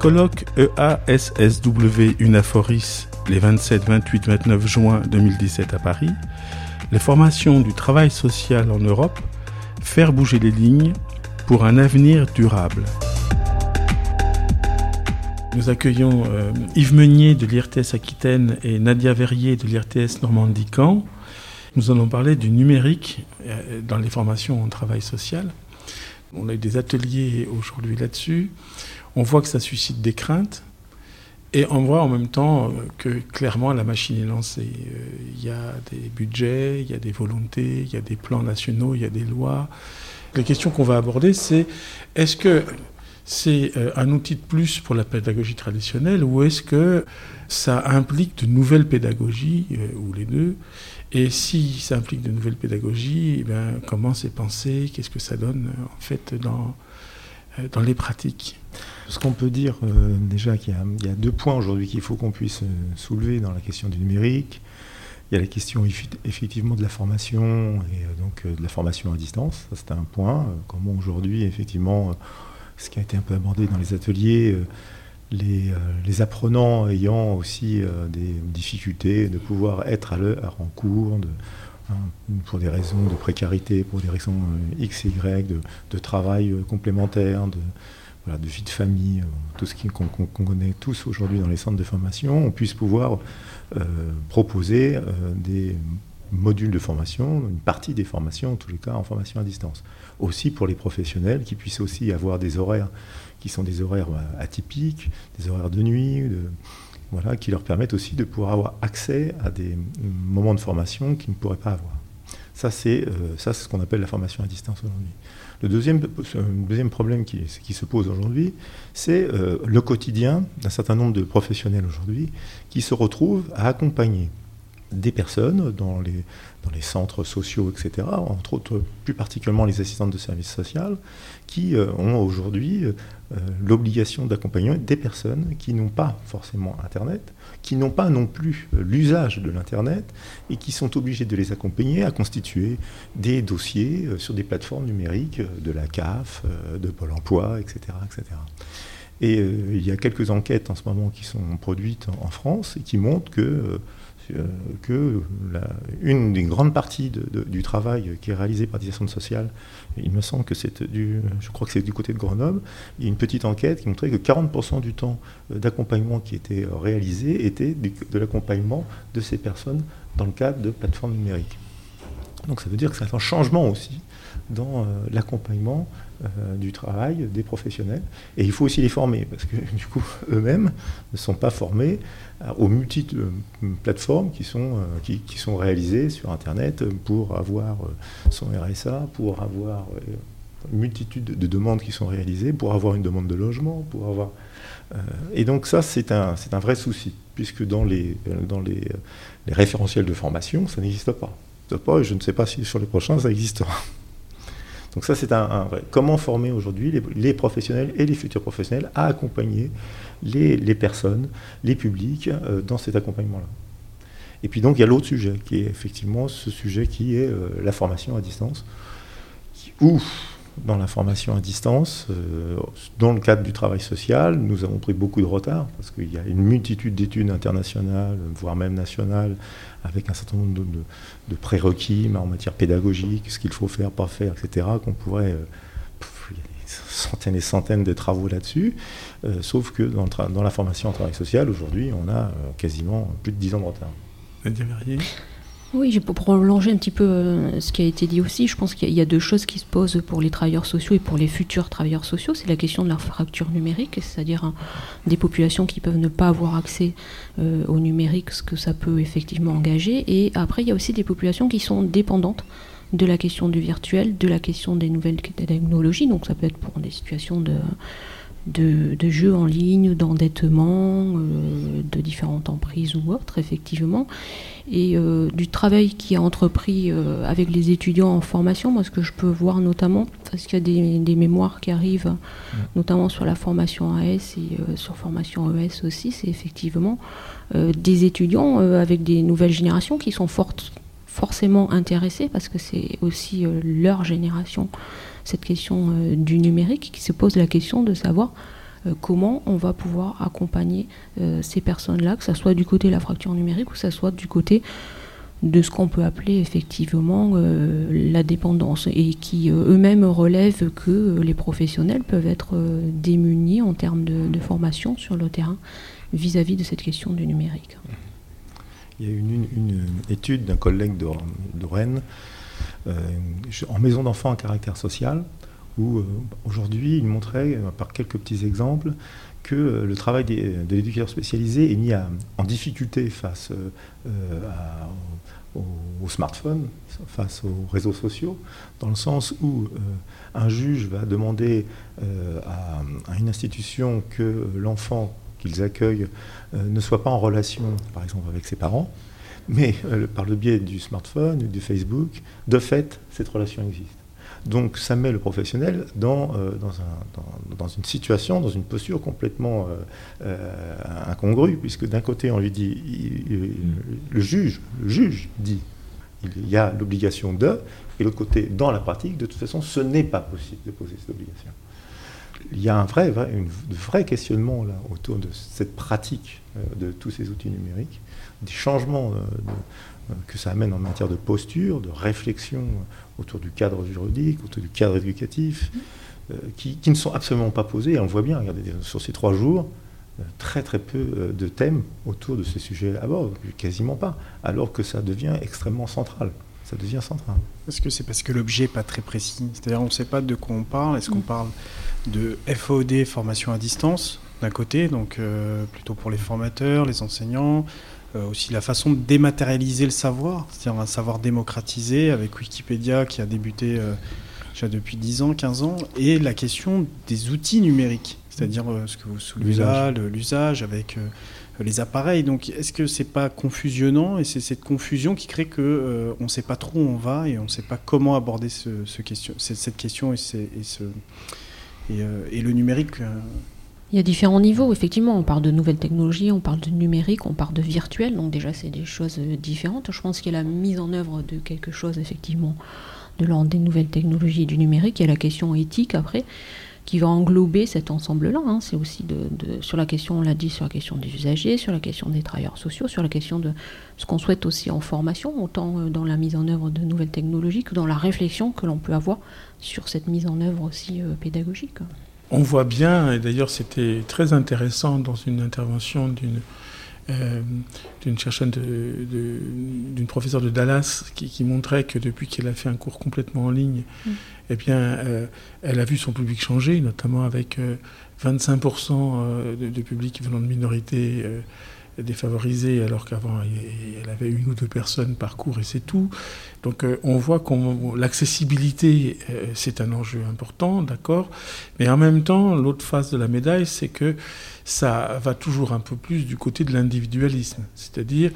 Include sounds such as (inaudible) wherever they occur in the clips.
Colloque EASSW Unaforis les 27, 28, 29 juin 2017 à Paris. Les formations du travail social en Europe, faire bouger les lignes pour un avenir durable. Nous accueillons euh, Yves Meunier de l'IRTS Aquitaine et Nadia Verrier de l'IRTS Normandie-Camp. Nous allons parler du numérique euh, dans les formations en travail social. On a eu des ateliers aujourd'hui là-dessus. On voit que ça suscite des craintes. Et on voit en même temps euh, que clairement la machine est lancée. Il y a des budgets, il y a des volontés, il y a des plans nationaux, il y a des lois. La question qu'on va aborder, c'est est-ce que c'est euh, un outil de plus pour la pédagogie traditionnelle ou est-ce que ça implique de nouvelles pédagogies, euh, ou les deux? Et si ça implique de nouvelles pédagogies, eh comment c'est pensé? Qu'est-ce que ça donne en fait euh, dans les pratiques? Ce qu'on peut dire déjà qu'il y, a deux points aujourd'hui qu'il faut qu'on puisse soulever dans la question du numérique. Il y a la question effectivement de la formation et donc de la formation à distance. C'est un point. Comment aujourd'hui, effectivement, ce qui a été un peu abordé dans les ateliers, euh, les, euh, apprenants ayant aussi euh, des difficultés de pouvoir être à l'heure en cours, de, hein, pour des raisons de précarité, pour des raisons X, Y, de, de travail complémentaire, de, de vie de famille, tout ce qu'on connaît tous aujourd'hui dans les centres de formation, on puisse pouvoir proposer des modules de formation, une partie des formations, en tous les cas en formation à distance. Aussi pour les professionnels qui puissent aussi avoir des horaires qui sont des horaires euh, atypiques, des horaires de nuit, voilà, qui leur permettent aussi de pouvoir avoir accès à des moments de formation qu'ils ne pourraient pas avoir. Euh, ça, c'est ce qu'on appelle la formation à distance aujourd'hui. Le deuxième, euh, problème qui, qui se pose aujourd'hui, c'est le quotidien d'un certain nombre de professionnels aujourd'hui qui se retrouvent à accompagner des personnes dans les, centres sociaux, etc., entre autres plus particulièrement les assistantes de services social, qui euh, ont aujourd'hui euh, l'obligation d'accompagner des personnes qui n'ont pas forcément Internet, qui n'ont pas non plus euh, l'usage de l'Internet, et qui sont obligés de les accompagner à constituer des dossiers sur des plateformes numériques de la CAF, de Pôle Emploi, etc. etc. Et il y a quelques enquêtes en ce moment qui sont produites en, France et qui montrent que que une des grandes du travail qui est réalisé par des associations sociales, il me semble que c'est du, je crois que c'est du côté de Grenoble, il y a une petite enquête qui montrait que 40% du temps d'accompagnement qui était réalisé était de l'accompagnement de ces personnes dans le cadre de plateformes numériques. Donc ça veut dire que c'est un changement aussi dans l'accompagnement euh, du travail des professionnels. Et il faut aussi les former, parce que (laughs) du coup, eux-mêmes ne sont pas formés euh, aux multiples euh, plateformes qui sont, qui, sont réalisées sur Internet pour avoir son RSA, pour avoir une multitude de demandes qui sont réalisées, pour avoir une demande de logement, pour avoir... et donc ça, c'est un, un vrai souci, puisque dans les, dans les référentiels de formation, ça n'existe pas. Pas et je ne sais pas si sur les prochains, ça existera. Donc ça, c'est un, vrai. Comment former aujourd'hui les, professionnels et les futurs professionnels à accompagner les, personnes, les publics euh, dans cet accompagnement-là? Et puis donc, il y a l'autre sujet, qui est effectivement ce sujet qui est euh, la formation à distance, où dans la formation à distance, euh, dans le cadre du travail social, nous avons pris beaucoup de retard, parce qu'il y a une multitude d'études internationales, voire même nationales, avec un certain nombre de, prérequis en matière pédagogique, ce qu'il faut faire, pas faire, etc., qu'on pourrait... Euh, il y a des centaines et centaines de travaux là-dessus, euh, sauf que dans, dans, la formation en travail social, aujourd'hui, on a quasiment plus de 10 ans de retard. Oui, pour prolonger un petit peu euh, ce qui a été dit aussi, je pense qu'il y a deux choses qui se posent pour les travailleurs sociaux et pour les futurs travailleurs sociaux. C'est la question de la fracture numérique, c'est-à-dire hein, des populations qui peuvent ne pas avoir accès euh, au numérique, ce que ça peut effectivement engager. Et après, il y a aussi des populations qui sont dépendantes de la question du virtuel, de la question des nouvelles technologies. Donc ça peut être pour des situations de de, jeux en ligne, d'endettement, euh, de différentes emprises ou autres, effectivement, et euh, du travail qui est entrepris euh, avec les étudiants en formation. Moi, ce que je peux voir notamment, parce qu'il y a des, mémoires qui arrivent, notamment sur la formation AS et sur formation ES aussi, c'est effectivement des étudiants avec des nouvelles générations qui sont forcément intéressés, parce que c'est aussi leur génération cette question euh, du numérique qui se pose la question de savoir comment on va pouvoir accompagner ces personnes-là, que ce soit du côté de la fracture numérique ou que ce soit du côté de ce qu'on peut appeler effectivement la dépendance et qui eux-mêmes relèvent que les professionnels peuvent être démunis en termes de, formation sur le terrain vis-à-vis de cette question du numérique. Il y a une, une, étude d'un collègue de, Rennes euh, en maison d'enfants à caractère social, où euh, aujourd'hui il montrait, euh, par quelques petits exemples, que le travail de l'éducateur spécialisé est mis en difficulté face au, smartphone, face aux réseaux sociaux, dans le sens où un juge va demander à, une institution que l'enfant qu'ils accueillent ne soit pas en relation, par exemple, avec ses parents, mais euh, par le biais du smartphone du Facebook, de fait, cette relation existe. Donc ça met le professionnel dans, euh, dans, un, dans, une situation, dans une posture complètement euh, incongrue, puisque d'un côté on lui dit, le juge, le juge dit, il y a l'obligation de, et l'autre côté, dans la pratique, de toute façon, ce n'est pas possible de poser cette obligation. Il y a un vrai, vrai, un vrai questionnement là, autour de cette pratique de tous ces outils numériques des changements euh, euh, que ça amène en matière de posture, de réflexion autour du cadre juridique, autour du cadre éducatif, euh, qui, ne sont absolument pas posés. Et on le voit bien, regardez, sur ces trois jours, très très peu de thèmes autour de ces sujets à bord, quasiment pas, alors que ça devient extrêmement central. Ça devient central. Est-ce que c'est parce que l'objet n'est pas très précis C'est-à-dire on ne sait pas de quoi on parle. Est-ce qu'on mm. parle de FOD, formation à distance, d'un côté, donc plutôt pour les formateurs, les enseignants, euh, aussi la façon de dématérialiser le savoir, c'est-à-dire un savoir démocratisé avec Wikipédia qui a débuté euh, déjà depuis 10 ans, 15 ans, et la question des outils numériques, c'est-à-dire euh, ce que vous soulevez là, l'usage avec les appareils. Donc est-ce que c'est pas confusionnant et c'est cette confusion qui crée que on ne sait pas trop où on va et on ne sait pas comment aborder ce, question, cette, question et, et, ce, et le numérique il y a différents niveaux, effectivement. On parle de nouvelles technologies, on parle de numérique, on parle de virtuel. Donc déjà, c'est des choses euh, différentes. Je pense qu'il y a la mise en œuvre de quelque chose, effectivement, de l'ordre des nouvelles technologies et du numérique. Il y a la question éthique, après, qui va englober cet ensemble-là. Hein. C'est aussi de, sur la question, on l'a dit, sur la question des usagers, sur la question des travailleurs sociaux, sur la question de ce qu'on souhaite aussi en formation, autant euh, dans la mise en œuvre de nouvelles technologies que dans la réflexion que l'on peut avoir sur cette mise en œuvre aussi euh, pédagogique. On voit bien, et d'ailleurs c'était très intéressant dans une intervention d'une euh, d'une chercheuse, d'une professeure de Dallas qui, montrait que depuis qu'elle a fait un cours complètement en ligne, mm. eh bien, euh, elle a vu son public changer, notamment avec 25% euh, de, de, public venant de minorités défavorisée alors qu'avant elle avait une ou deux personnes par cours et c'est tout. Donc euh, on voit que l'accessibilité euh, c'est un enjeu important, d'accord, mais en même temps l'autre face de la médaille c'est que ça va toujours un peu plus du côté de l'individualisme, c'est-à-dire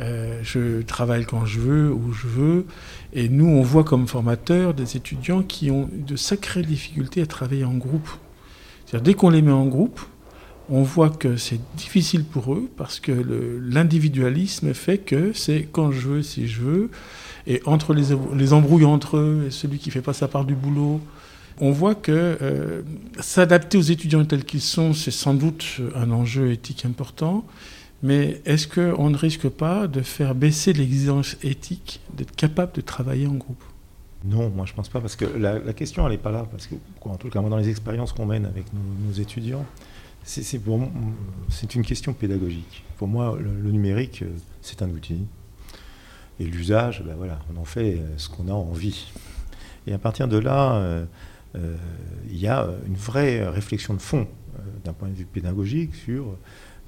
euh, je travaille quand je veux, où je veux, et nous on voit comme formateurs des étudiants qui ont de sacrées difficultés à travailler en groupe. C'est-à-dire dès qu'on les met en groupe, on voit que c'est difficile pour eux parce que l'individualisme fait que c'est quand je veux, si je veux, et entre les, les embrouilles entre eux et celui qui fait pas sa part du boulot, on voit que euh, s'adapter aux étudiants tels qu'ils sont, c'est sans doute un enjeu éthique important, mais est-ce qu'on ne risque pas de faire baisser l'exigence éthique d'être capable de travailler en groupe? Non, moi je pense pas, parce que la, question n'est pas là, parce que en tout cas dans les expériences qu'on mène avec nos étudiants, c'est une question pédagogique. Pour moi, le, numérique, euh, c'est un outil. Et l'usage, ben voilà, on en fait euh, ce qu'on a envie. Et à partir de là, euh, il y a une vraie réflexion de fond d'un point de vue pédagogique sur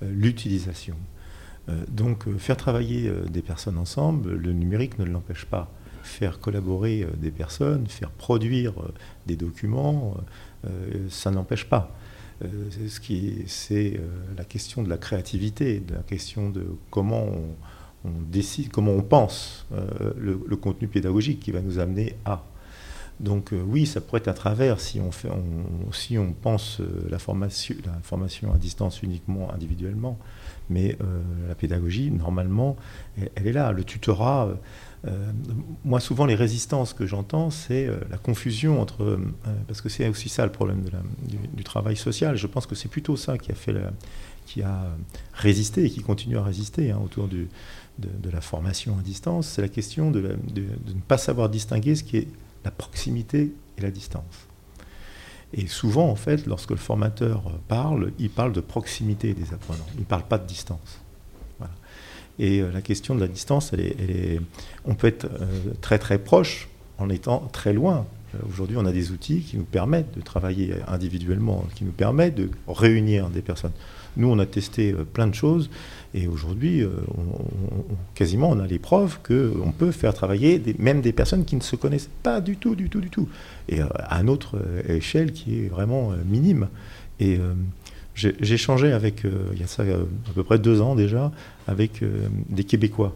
l'utilisation. donc faire travailler des personnes ensemble, le numérique ne l'empêche pas. Faire collaborer des personnes, faire produire des documents, ça n'empêche pas. Euh, ce qui c'est euh, la question de la créativité, de la question de comment on, décide, comment on pense euh, le, contenu pédagogique qui va nous amener à. Donc oui, ça pourrait être à travers si on, fait, si on pense la, formation, la formation à distance uniquement individuellement, mais la pédagogie, normalement, elle, est là. Le tutorat, moi, souvent, les résistances que j'entends, c'est la confusion entre. parce que c'est aussi ça le problème du, travail social. Je pense que c'est plutôt ça qui a, fait qui a résisté et qui continue à résister hein, autour de, la formation à distance. C'est la question de, de, ne pas savoir distinguer ce qui est la proximité et la distance. Et souvent, en fait, lorsque le formateur parle, il parle de proximité des apprenants. Il ne parle pas de distance. Et euh, la question de la distance, on peut être euh, très très proche en étant très loin. Euh, aujourd'hui, on a des outils qui nous permettent de travailler individuellement, qui nous permettent de réunir des personnes. Nous, on a testé plein de choses et aujourd'hui, quasiment, on a les preuves qu'on peut faire travailler même des personnes qui ne se connaissent pas du tout, du tout, du tout. Et à une autre échelle qui est vraiment minime. Et j'ai changé avec, il y a ça à peu près deux ans déjà, avec euh, des Québécois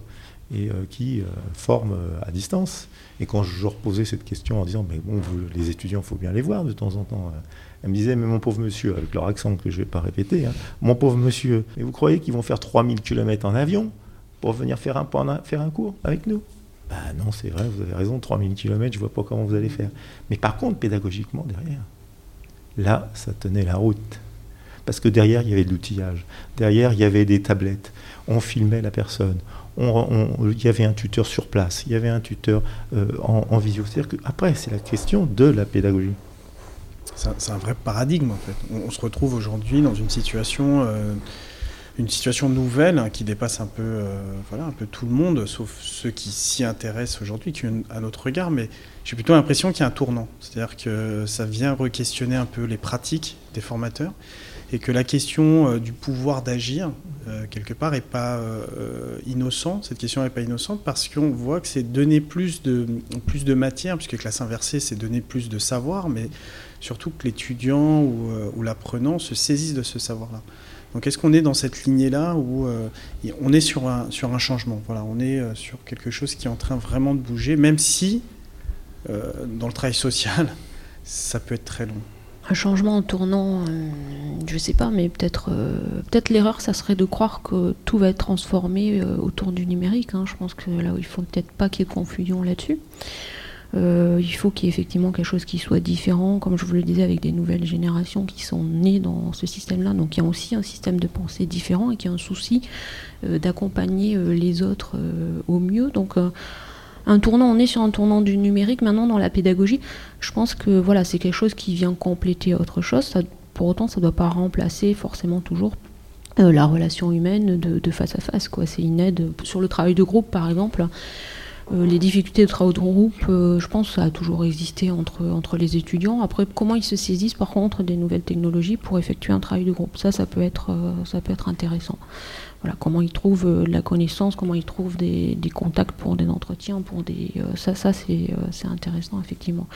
et euh, qui euh, forment à distance. Et quand je reposais cette question en disant, mais bon, les étudiants, il faut bien les voir de temps en temps. Elle me disait, mais mon pauvre monsieur, avec leur accent que je ne vais pas répéter, hein, mon pauvre monsieur, mais vous croyez qu'ils vont faire 3000 km en avion pour venir faire un, faire un cours avec nous? Bah non, c'est vrai, vous avez raison, 3000 km, je ne vois pas comment vous allez faire. Mais par contre, pédagogiquement, derrière, là, ça tenait la route. Parce que derrière, il y avait de l'outillage. Derrière, il y avait des tablettes on filmait la personne. il y avait un tuteur sur place, il y avait un tuteur euh, en, visio. C'est-à-dire après, c'est la question de la pédagogie. C'est un, vrai paradigme en fait. On, se retrouve aujourd'hui dans une situation, euh, une situation nouvelle hein, qui dépasse un peu, euh, voilà, un peu tout le monde, sauf ceux qui s'y intéressent aujourd'hui, qui ont un autre regard. Mais j'ai plutôt l'impression qu'il y a un tournant. C'est-à-dire que ça vient re-questionner un peu les pratiques des formateurs et que la question euh, du pouvoir d'agir, euh, quelque part, n'est pas euh, innocent. Cette question n'est pas innocente parce qu'on voit que c'est donner plus de, plus de matière, puisque classe inversée, c'est donner plus de savoir, mais surtout que l'étudiant ou, l'apprenant se saisisse de ce savoir-là. Donc est-ce qu'on est dans cette lignée-là où on est sur un, sur un changement? Voilà, on est sur quelque chose qui est en train vraiment de bouger, même si dans le travail social, (laughs) ça peut être très long. Un changement en tournant, je euh, je sais pas, mais peut-être euh, peut-être l'erreur, ça serait de croire que tout va être transformé euh, autour du numérique. Hein. Je pense que là, il faut peut-être pas qu'il y ait confusion là-dessus. il faut qu'il y ait effectivement quelque chose qui soit différent, comme je vous le disais, avec des nouvelles générations qui sont nées dans ce système-là. Donc il y a aussi un système de pensée différent et qui a un souci d'accompagner les autres au mieux. Donc un tournant, on est sur un tournant du numérique maintenant dans la pédagogie. Je pense que voilà, c'est quelque chose qui vient compléter autre chose. pour autant, ça ne doit pas remplacer forcément toujours euh, la relation humaine de, face à face. C'est une aide sur le travail de groupe, par exemple. Euh, les difficultés de travail de groupe, euh, je pense ça a toujours existé entre, les étudiants. Après, comment ils se saisissent par contre des nouvelles technologies pour effectuer un travail de groupe, ça, ça peut être, ça peut être intéressant comment ils trouvent euh, la connaissance, comment ils trouvent des, contacts pour des entretiens, pour des euh, ça, ça euh, c'est intéressant effectivement.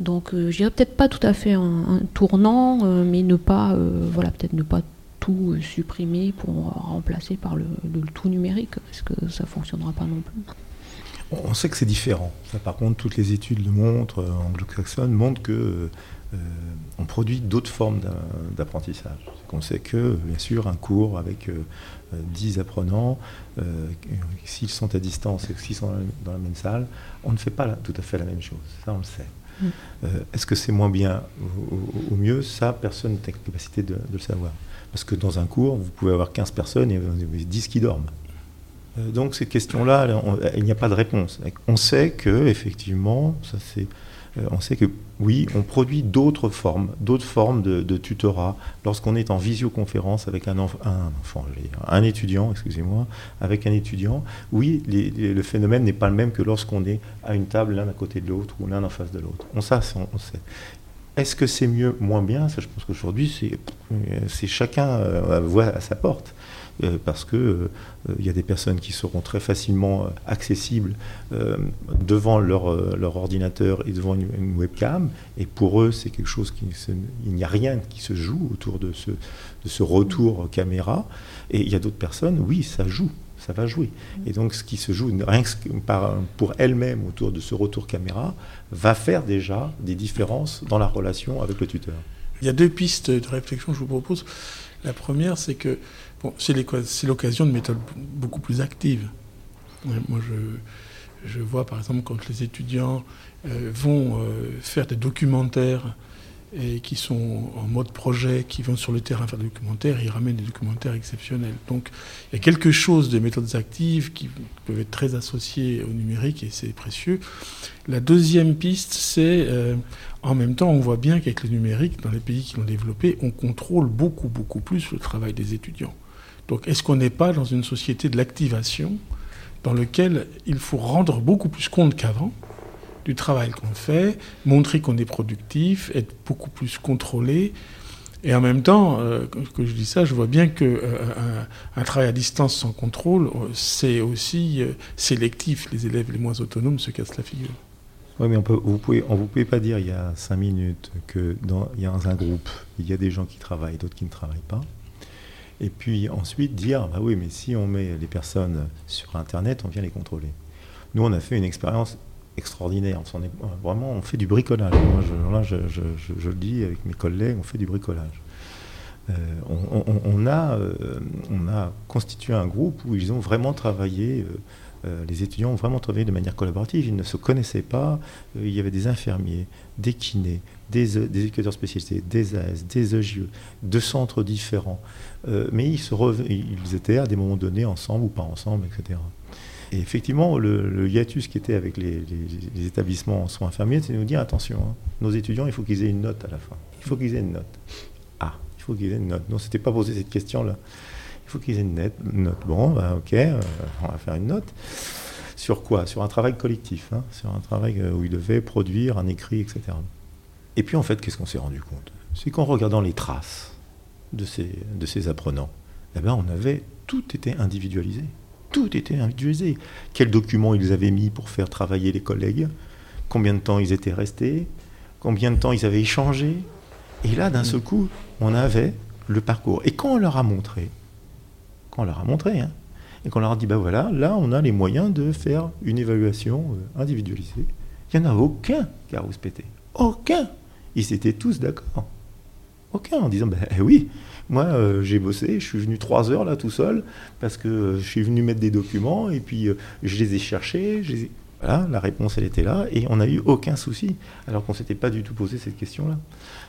Donc je dirais peut-être pas tout à fait un, tournant, mais ne pas voilà peut-être ne pas tout supprimer pour remplacer par le, tout numérique, parce que ça fonctionnera pas non plus. On sait que c'est différent. Ça, par contre, toutes les études le montrent, anglo-saxonnes montrent que on produit d'autres formes d'apprentissage. On sait que, bien sûr, un cours avec 10 apprenants, euh, s'ils sont à distance et s'ils sont dans la, même salle, on ne fait pas tout à fait la même chose. Ça, on le sait. Mm. Euh, est-ce que c'est moins bien ou, mieux? Ça, personne n'a la capacité de, le savoir. Parce que dans un cours, vous pouvez avoir 15 personnes et 10 qui dorment. Euh, donc cette question-là, il n'y a pas de réponse. On sait que effectivement, ça c'est euh, on sait que oui, on produit d'autres formes, d'autres formes de, tutorat lorsqu'on est en visioconférence avec un, enfant, un étudiant, excusez-moi, avec un étudiant. Oui, le phénomène n'est pas le même que lorsqu'on est à une table l'un à côté de l'autre ou l'un en face de l'autre. On, ça, on, sait. Est-ce que c'est mieux, moins bien? Ça, je pense qu'aujourd'hui, c'est chacun euh, voit à sa porte. Euh, parce qu'il euh, il y a des personnes qui seront très facilement euh, accessibles devant leur, leur, ordinateur et devant une, webcam, et pour eux, c'est quelque chose qui... il n'y a rien qui se joue autour de ce, de ce retour caméra, et il y a d'autres personnes, oui, ça joue ça va jouer. Et donc ce qui se joue rien que par, pour elle-même autour de ce retour caméra va faire déjà des différences dans la relation avec le tuteur. Il y a deux pistes de réflexion que je vous propose. La première, c'est que c'est l'occasion de méthodes beaucoup plus actives. Moi, Je vois par exemple quand les étudiants vont faire des documentaires et qui sont en mode projet, qui vont sur le terrain faire des documentaires, ils ramènent des documentaires exceptionnels. Donc il y a quelque chose des méthodes actives qui peuvent être très associées au numérique et c'est précieux. La deuxième piste, c'est euh, en même temps, on voit bien qu'avec le numérique, dans les pays qui l'ont développé, on contrôle beaucoup, beaucoup plus le travail des étudiants. Donc est-ce qu'on n'est pas dans une société de l'activation dans laquelle il faut rendre beaucoup plus compte qu'avant du travail qu'on fait, montrer qu'on est productif, être beaucoup plus contrôlé? Et en même temps, euh, que je dis ça, je vois bien qu'un euh, un, travail à distance sans contrôle, euh, c'est aussi sélectif. Les élèves les moins autonomes se cassent la figure. Oui, mais on peut, vous pouvez, pas dire il y a cinq minutes que dans, y a un groupe, il y a des gens qui travaillent, d'autres qui ne travaillent pas. Et puis ensuite dire, bah oui, mais si on met les personnes sur Internet, on vient les contrôler. Nous, on a fait une expérience extraordinaire. Vraiment, on fait du bricolage. Moi, je, là, je, le dis avec mes collègues, on fait du bricolage. Euh, on, a, euh, on a constitué un groupe où ils ont vraiment travaillé, euh, les étudiants ont vraiment travaillé de manière collaborative, ils ne se connaissaient pas, il y avait des infirmiers, des kinés, des, des éducateurs spécialisés, des AS, des EGE, deux centres différents, mais ils, étaient à des moments donnés ensemble ou pas ensemble, etc. Et effectivement, le, hiatus qui était avec les, établissements en soins infirmiers, c'est de nous dire attention, hein, nos étudiants, il faut qu'ils aient une note à la fin. Il faut qu'ils aient une note. Ah, il faut qu'ils aient une note. Non, c'était pas posé cette question-là. Il faut qu'ils aient une note. Bon, bah, ok, euh, on va faire une note. Sur quoi? Sur un travail collectif, hein, sur un travail euh, où ils devaient produire un écrit, etc. Et puis en fait, qu'est-ce qu'on s'est rendu compte? C'est qu'en regardant les traces de ces, de ces apprenants, eh ben, on avait tout été individualisé tout était individualisé. Quels documents ils avaient mis pour faire travailler les collègues, combien de temps ils étaient restés, combien de temps ils avaient échangé? Et là, d'un seul coup, on avait le parcours. Et quand on leur a montré, quand on leur a montré, hein, et qu'on leur a dit, ben voilà, là, on a les moyens de faire une évaluation euh, individualisée, il n'y en a aucun qui a rouspété. Aucun. Ils étaient tous d'accord. Aucun, en disant, ben oui, moi, euh, j'ai bossé, je suis venu trois heures là tout seul, parce que euh, je suis venu mettre des documents, et puis je les ai cherchés. Voilà, la réponse, elle était là, et on n'a eu aucun souci, alors qu'on ne s'était pas du tout posé cette question-là.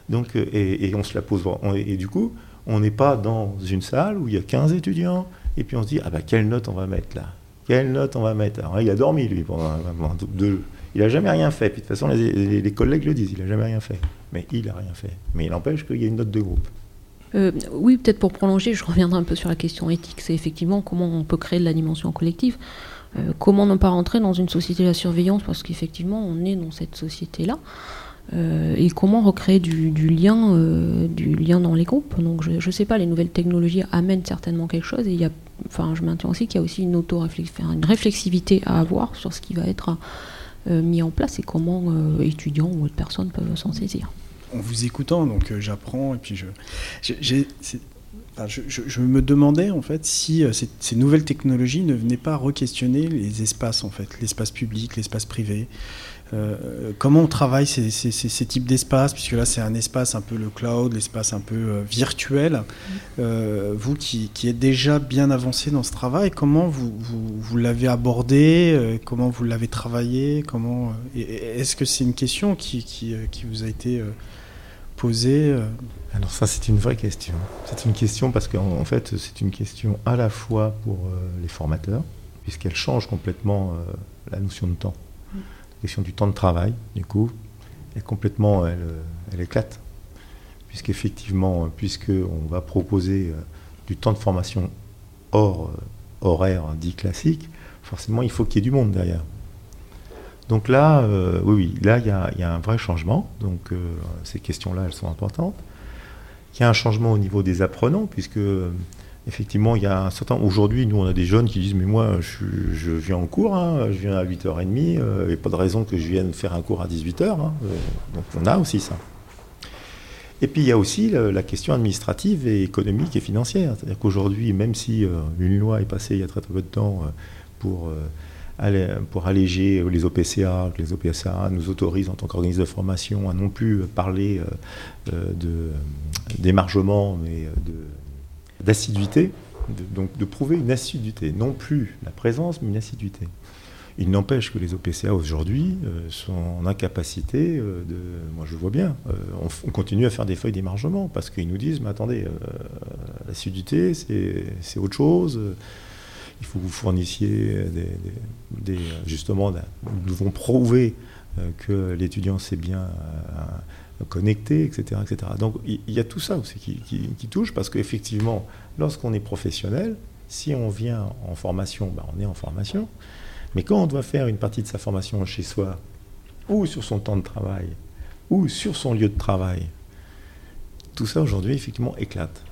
Donc, et, on se la pose. Et, du coup, on n'est pas dans une salle où il y a 15 étudiants, et puis on se dit, ah bah, quelle note on va mettre là? Quelle note on va mettre? Alors, il a dormi, lui, pendant, deux, il n'a jamais rien fait. Puis de toute façon, les, les collègues le disent, il n'a jamais rien fait. Mais il n'a rien fait. Mais il empêche qu'il y ait une note de groupe. Euh, oui, peut-être pour prolonger, je reviendrai un peu sur la question éthique. C'est effectivement comment on peut créer de la dimension collective. Euh, comment ne pas rentrer dans une société de la surveillance? Parce qu'effectivement on est dans cette société-là. Euh, et comment recréer du, lien, du lien dans les groupes. Donc je ne sais pas, les nouvelles technologies amènent certainement quelque chose. Et il y a, enfin, je maintiens aussi qu'il y a aussi une auto une réflexivité à avoir sur ce qui va être mis en place et comment étudiants ou autres personnes peuvent s'en saisir en vous écoutant, donc euh, j'apprends et puis je, je, me demandais en fait si euh, ces, nouvelles technologies ne venaient pas re-questionner les espaces en fait, l'espace public, l'espace privé. Euh, comment on travaille ces, types d'espaces, puisque là c'est un espace un peu le cloud, l'espace un peu virtuel. vous qui, êtes déjà bien avancé dans ce travail, comment vous, l'avez abordé, comment vous l'avez travaillé, comment est-ce que c'est une question qui, qui, vous a été euh. Alors ça, c'est une vraie question. C'est une question parce qu'en fait, c'est une question à la fois pour euh, les formateurs, puisqu'elle change complètement euh, la notion de temps. Question du temps de travail, du coup, est complètement, elle, éclate. Puisqu'effectivement, puisqu'on va proposer du temps de formation hors horaire dit classique, forcément, il faut qu'il y ait du monde derrière. Donc là, euh, oui, là, il y, a un vrai changement. Donc euh, ces questions-là, elles sont importantes. Il y a un changement au niveau des apprenants, puisque effectivement, il y a un certain. Aujourd'hui, nous, on a des jeunes qui disent Mais moi, je, viens en cours, hein, je viens à 8h30, il n'y a pas de raison que je vienne faire un cours à 18h. Hein. donc on a aussi ça. Et puis il y a aussi la, question administrative et économique et financière. C'est-à-dire qu'aujourd'hui, même si euh, une loi est passée il y a très peu de temps pour pour alléger les OPCA, que les OPCA nous autorisent en tant qu'organisme de formation à non plus parler euh, euh, de d'émargement, mais d'assiduité, donc de prouver une assiduité, non plus la présence, mais une assiduité. Il n'empêche que les OPCA aujourd'hui euh, sont en incapacité euh, de. Moi, je vois bien. Euh, on, continue à faire des feuilles d'émargement parce qu'ils nous disent Mais attendez, l'acidité, c'est autre chose. Il faut que vous fournissiez des. justement, nous devons prouver que l'étudiant s'est bien connecté, etc., etc. Donc, il y, a tout ça aussi qui, touche parce qu'effectivement, lorsqu'on est professionnel, si on vient en formation, ben, on est en formation. Mais quand on doit faire une partie de sa formation chez soi, ou sur son temps de travail, ou sur son lieu de travail, tout ça aujourd'hui effectivement éclate.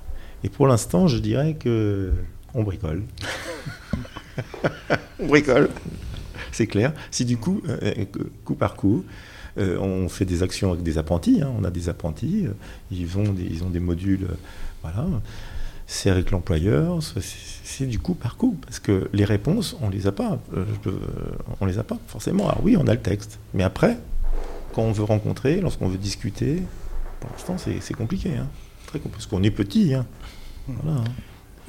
Et pour l'instant, je dirais que on bricole. (laughs) on bricole, c'est clair. Si du coup, euh, coup par coup, euh, on fait des actions avec des apprentis, hein. on a des apprentis, euh, ils, ont des modules, voilà c'est avec l'employeur, c'est du coup par coup, parce que les réponses, on les a pas, euh, on les a pas forcément. Alors oui, on a le texte, mais après, quand on veut rencontrer, lorsqu'on veut discuter, pour l'instant c'est compliqué, hein. parce qu'on est petit. Hein.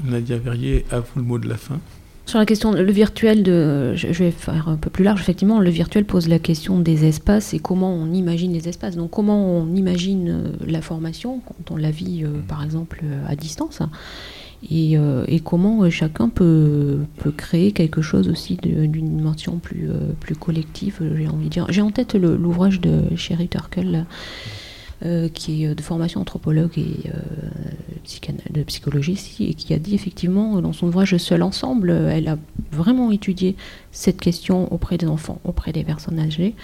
Nadia Verrier, à vous le mot de la fin. Sur la question, le virtuel, de, je vais faire un peu plus large, effectivement, le virtuel pose la question des espaces et comment on imagine les espaces. Donc comment on imagine euh, la formation quand on la vit, euh, par exemple, euh, à distance. Et, comment chacun peut, peut, créer quelque chose aussi d'une dimension plus, plus collective, j'ai envie de dire. J'ai en tête l'ouvrage de Sherry Turkle, euh, qui est euh, de formation anthropologue et euh, de psychologie et qui a dit effectivement dans son ouvrage Seul ensemble, elle a vraiment étudié cette question auprès des enfants, auprès des personnes âgées.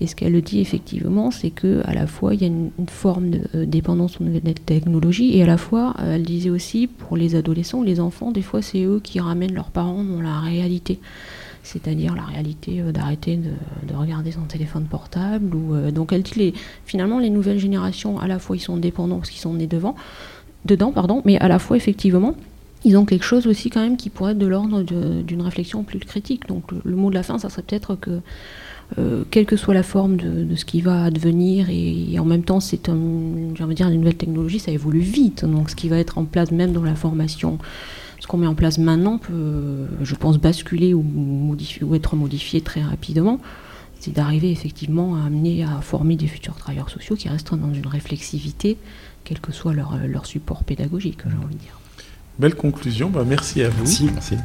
Et ce qu'elle dit effectivement, c'est que à la fois il y a une, forme de dépendance aux nouvelles technologies, et à la fois, elle disait aussi pour les adolescents, les enfants, des fois c'est eux qui ramènent leurs parents dans la réalité c'est-à-dire la réalité euh, d'arrêter de, regarder son téléphone portable. Ou, euh, donc elle dit les, finalement les nouvelles générations, à la fois ils sont dépendants parce qu'ils sont nés devant, dedans, pardon, mais à la fois effectivement ils ont quelque chose aussi quand même qui pourrait être de l'ordre d'une réflexion plus critique. Donc le, mot de la fin, ça serait peut-être que euh, quelle que soit la forme de, ce qui va advenir, et, en même temps, c'est un, dire, les nouvelles technologies, ça évolue vite. Donc, ce qui va être en place même dans la formation ce qu'on met en place maintenant peut, je pense, basculer ou, modifier, ou être modifié très rapidement. C'est d'arriver effectivement à amener à former des futurs travailleurs sociaux qui restent dans une réflexivité, quel que soit leur, leur support pédagogique, j'ai envie de dire. Belle conclusion, bah merci à vous. Merci. merci.